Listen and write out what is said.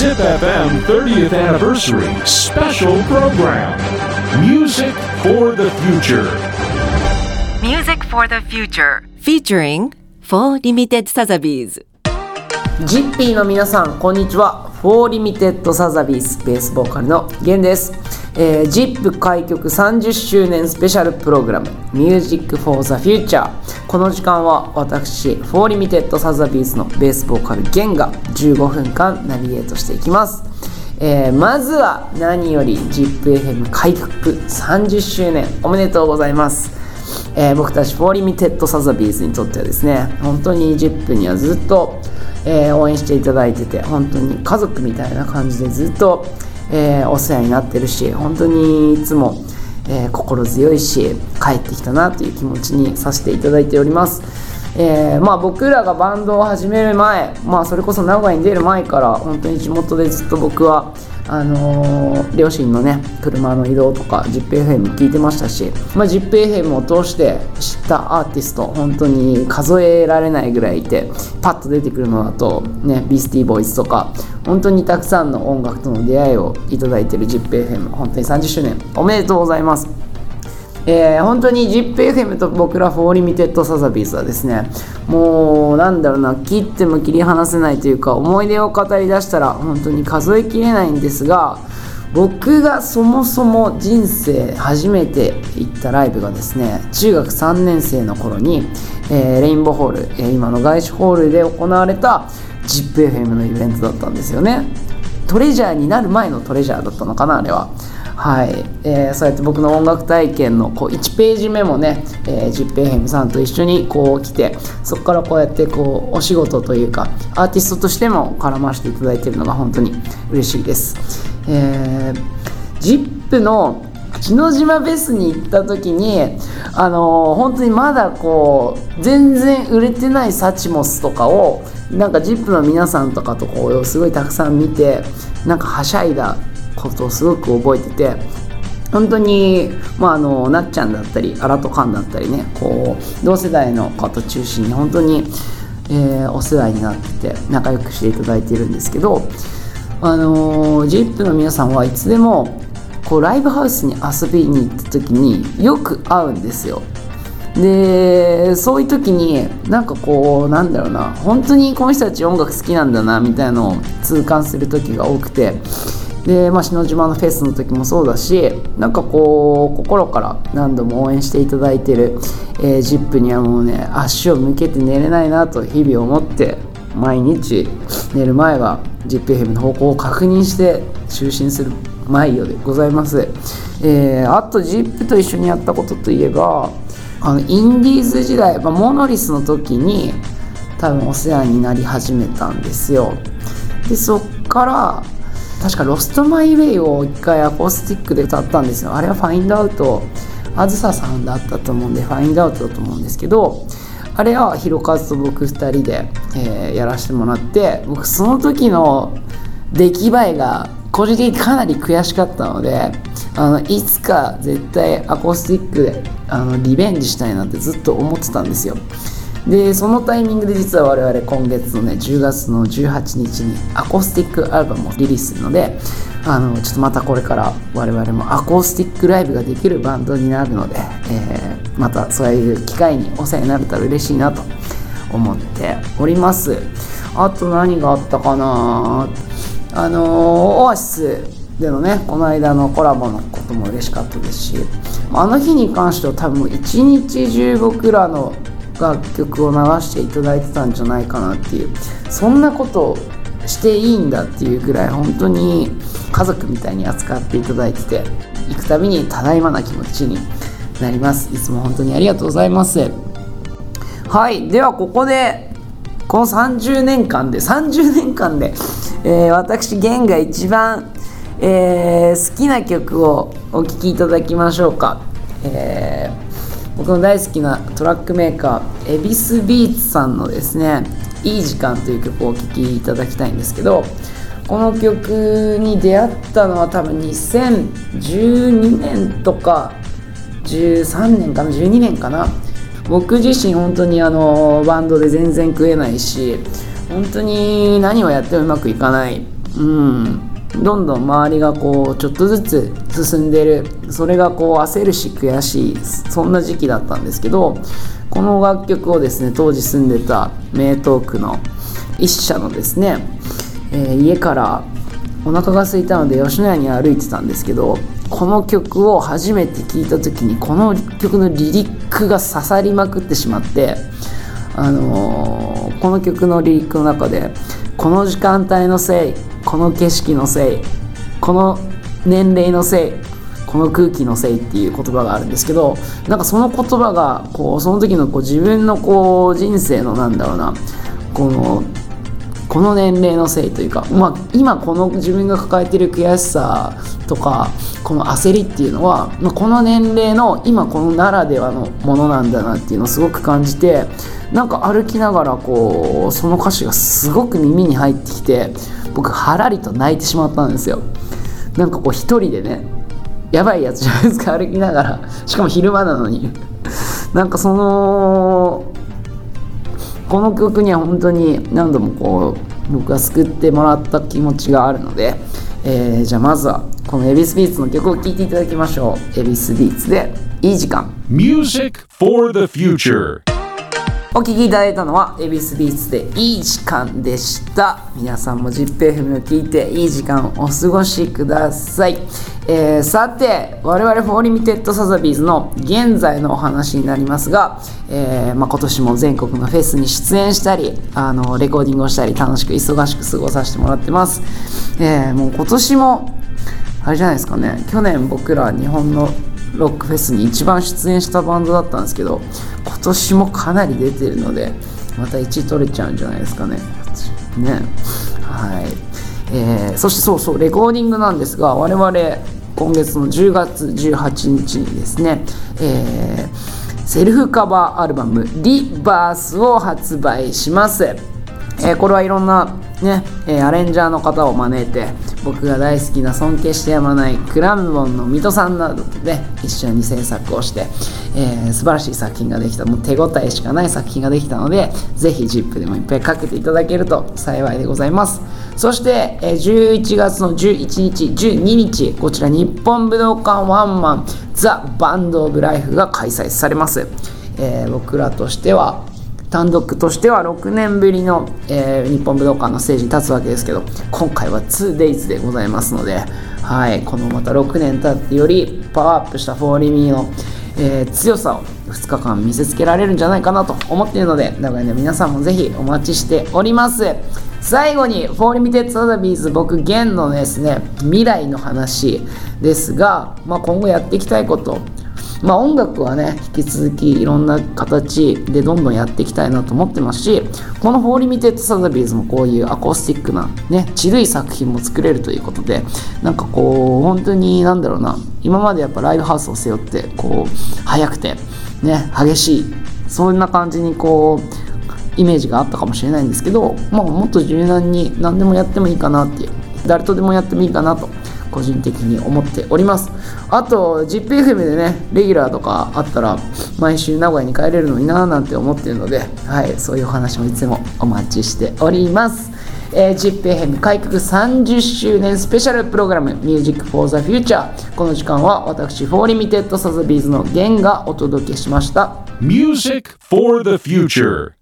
ZipFM 30th Anniversary Special Program Music for the Future Music for the Future featuring Four Limited Sazabys ジッピーの皆さんこんにちは Four Limited Sazabys ベースボーカルの GEN です、えー、ZIP 開局30周年スペシャルプログラム Music for the Future この時間は私 Four Limited Sazabys のベースボーカル GEN が15分間ナビゲートしていきます。えー、まずは何より ZIPFM 開局30周年おめでとうございます。えー、僕たち Four Limited Sazabys にとってはですね本当に ZIP にはずっと、えー、応援していただいてて本当に家族みたいな感じでずっと、えー、お世話になってるし本当にいつも、え心強いし帰ってきたなという気持ちにさせていただいております。えー、まあ、僕らがバンドを始める前、まあ、それこそ名古屋に出る前から本当に地元でずっと僕はあのー、両親のね車の移動とか ZIPFM 聞いてましたし、まあ、ZIPFM を通して知ったアーティスト本当に数えられないぐらいいてパッと出てくるのだとね Beastie Boys とか本当にたくさんの音楽との出会いをいただいてる ZIPFM 本当に30周年おめでとうございます。えー、本当に ZIPFM と僕ら04 Limited Sazabys はですねもうなんだろうな切っても切り離せないというか思い出を語り出したら本当に数えきれないんですが僕がそもそも人生初めて行ったライブがですね中学3年生の頃に、えー、レインボーホール、えー、今の外資ホールで行われた ZIPFM のイベントだったんですよね。トレジャーになる前のトレジャーだったのかなあれは。はい、えー、そうやって僕の音楽体験のこう1ページ目もね、えー、ジッペーヘムさんと一緒にこう来てそこからこうやってこうお仕事というかアーティストとしても絡ませていただいているのが本当に嬉しいです。えー、ジップの篠島ベースに行った時にあのー、本当にまだこう全然売れてないサチモスとかをなんか ZIP の皆さんとかとこうすごいたくさん見てなんかはしゃいだことをすごく覚えてて本当に、まあ、あのなっちゃんだったりアラトカンだったりねこう同世代の方中心に本当に、えー、お世話になってて仲良くしていただいているんですけどあの ZIP の皆さんはいつでもこうライブハウスに遊びに行った時によく会うんですよ。でそういう時になんかこうなんだろうな本当にこの人たち音楽好きなんだなみたいなのを痛感する時が多くてで、まあ、篠島のフェスの時もそうだしなんかこう心から何度も応援していただいてる、えー、ZIP にはもうね足を向けて寝れないなと日々思って毎日寝る前は ZIPFM の方向を確認して就寝する毎夜でございます、えー、あと ZIP と一緒にやったことといえばあのインディーズ時代、まあ、モノリスの時に多分お世話になり始めたんですよ。でそっから確か「ロストマイウェイ」を一回アコースティックで歌ったんですよ。あれはファインドアウトあずささんだったと思うんでファインドアウトだと思うんですけどあれはひろかずと僕2人で、えー、やらせてもらって僕その時の出来栄えが個人的にかなり悔しかったのであのいつか絶対アコースティックであのリベンジしたいなってずっと思ってたんですよ。でそのタイミングで実は我々今月のね10月の18日にアコースティックアルバムをリリースするのであのちょっとまたこれから我々もアコースティックライブができるバンドになるので、えー、またそういう機会にお世話になれたら嬉しいなと思っております。あと何があったかな？あのオアシスでのねこの間のコラボのことも嬉しかったですしあの日に関しては多分一日中僕らの楽曲を流していただいてたんじゃないかなっていう。そんなことをしていいんだっていうぐらい本当に家族みたいに扱っていただいてて行くたびにただいまな気持ちになります。いつも本当にありがとうございます。はい。ではここでこの30年間で30年間で、えー、私 GEN が一番、えー、好きな曲をお聴きいただきましょうか、えー僕の大好きなトラックメーカー EVISBEATS さんのですね「いい時間」という曲をお聴きいただきたいんですけどこの曲に出会ったのは多分2012年とか13年かな12年かな。僕自身本当にあのバンドで全然食えないし本当に何をやってもうまくいかない。うん。どんどん周りがこうちょっとずつ進んでる。それがこう焦るし悔しい。そんな時期だったんですけどこの楽曲をですね当時住んでた名東区の一社のですね、えー家からお腹が空いたので吉野家に歩いてたんですけどこの曲を初めて聴いた時にこの曲のリリックが刺さりまくってしまってあのーこの曲のリリックの中でこの時間帯のせいこの景色のせいこの年齢のせいこの空気のせいっていう言葉があるんですけどなんかその言葉がこうその時のこう自分のこう人生のなんだろうなこのこの年齢のせいというか、まあ、今この自分が抱えてる悔しさとかこの焦りっていうのは、まあ、この年齢の今このならではのものなんだなっていうのをすごく感じてなんか歩きながらこうその歌詞がすごく耳に入ってきて僕はらりと泣いてしまったんですよ。なんかこう一人でねやばいやつじゃないですか歩きながらしかも昼間なのになんかそのこの曲には本当に何度もこう僕が救ってもらった気持ちがあるので、えーじゃあまずはこの EVISBEATS の曲を聴いていただきましょう EVISBEATS で「いい時間」Music for the future. お聴きいただいたのは EVISBEATS でいい時間でした。皆さんも ZIPFM を聞いていい時間をお過ごしください、えーさて我々04 Limited Sazabys の現在のお話になりますが、えーまあ、今年も全国のフェスに出演したりあのレコーディングをしたり楽しく忙しく過ごさせてもらってます、えーもう今年もあれじゃないですかね。去年僕ら日本のロックフェスに一番出演したバンドだったんですけど今年もかなり出てるのでまた1位取れちゃうんじゃないですかね。ね。はい、えーそしてそうそうレコーディングなんですが我々今月の10月18日にですね、えーセルフカバーアルバム「リバース」を発売します。えーこれはいろんなね、えアレンジャーの方を招いて僕が大好きな尊敬してやまないクラムボンの水戸さんなどとね一緒に制作をして、えー素晴らしい作品ができたもう手応えしかない作品ができたのでぜひ ZIP でもいっぱいかけていただけると幸いでございます。そして、えー11月の11日12日こちら日本武道館ワンマンザ・バンド・オブ・ライフが開催されます、えー僕らとしては単独としては6年ぶりの、えー日本武道館のステージに立つわけですけど今回は 2days でございますので、はい、このまた6年経ってよりパワーアップしたフォーリミーの、えー強さを2日間見せつけられるんじゃないかなと思っているので名古屋の皆さんもぜひお待ちしております。最後に「04 Limited Sazabys」僕 GEN のですね未来の話ですが、まあ、今後やっていきたいことまあ音楽はね引き続きいろんな形でどんどんやっていきたいなと思ってますしこの「04 Limited Sazabys」もこういうアコースティックなねチルい作品も作れるということでなんかこう本当になんだろうな今までやっぱライブハウスを背負ってこう速くてね激しいそんな感じにこうイメージがあったかもしれないんですけど、まあ、もっと柔軟に何でもやってもいいかなっていう誰とでもやってもいいかなと個人的に思っております。あと ZIPFM でねレギュラーとかあったら毎週名古屋に帰れるのになーなんて思ってるので、はい、そういうお話もいつもお待ちしております。えー、ZIPFM 開局30周年スペシャルプログラム Music for the Future この時間は私04 Limited Sazabys の GEN がお届けしました。Music for the future.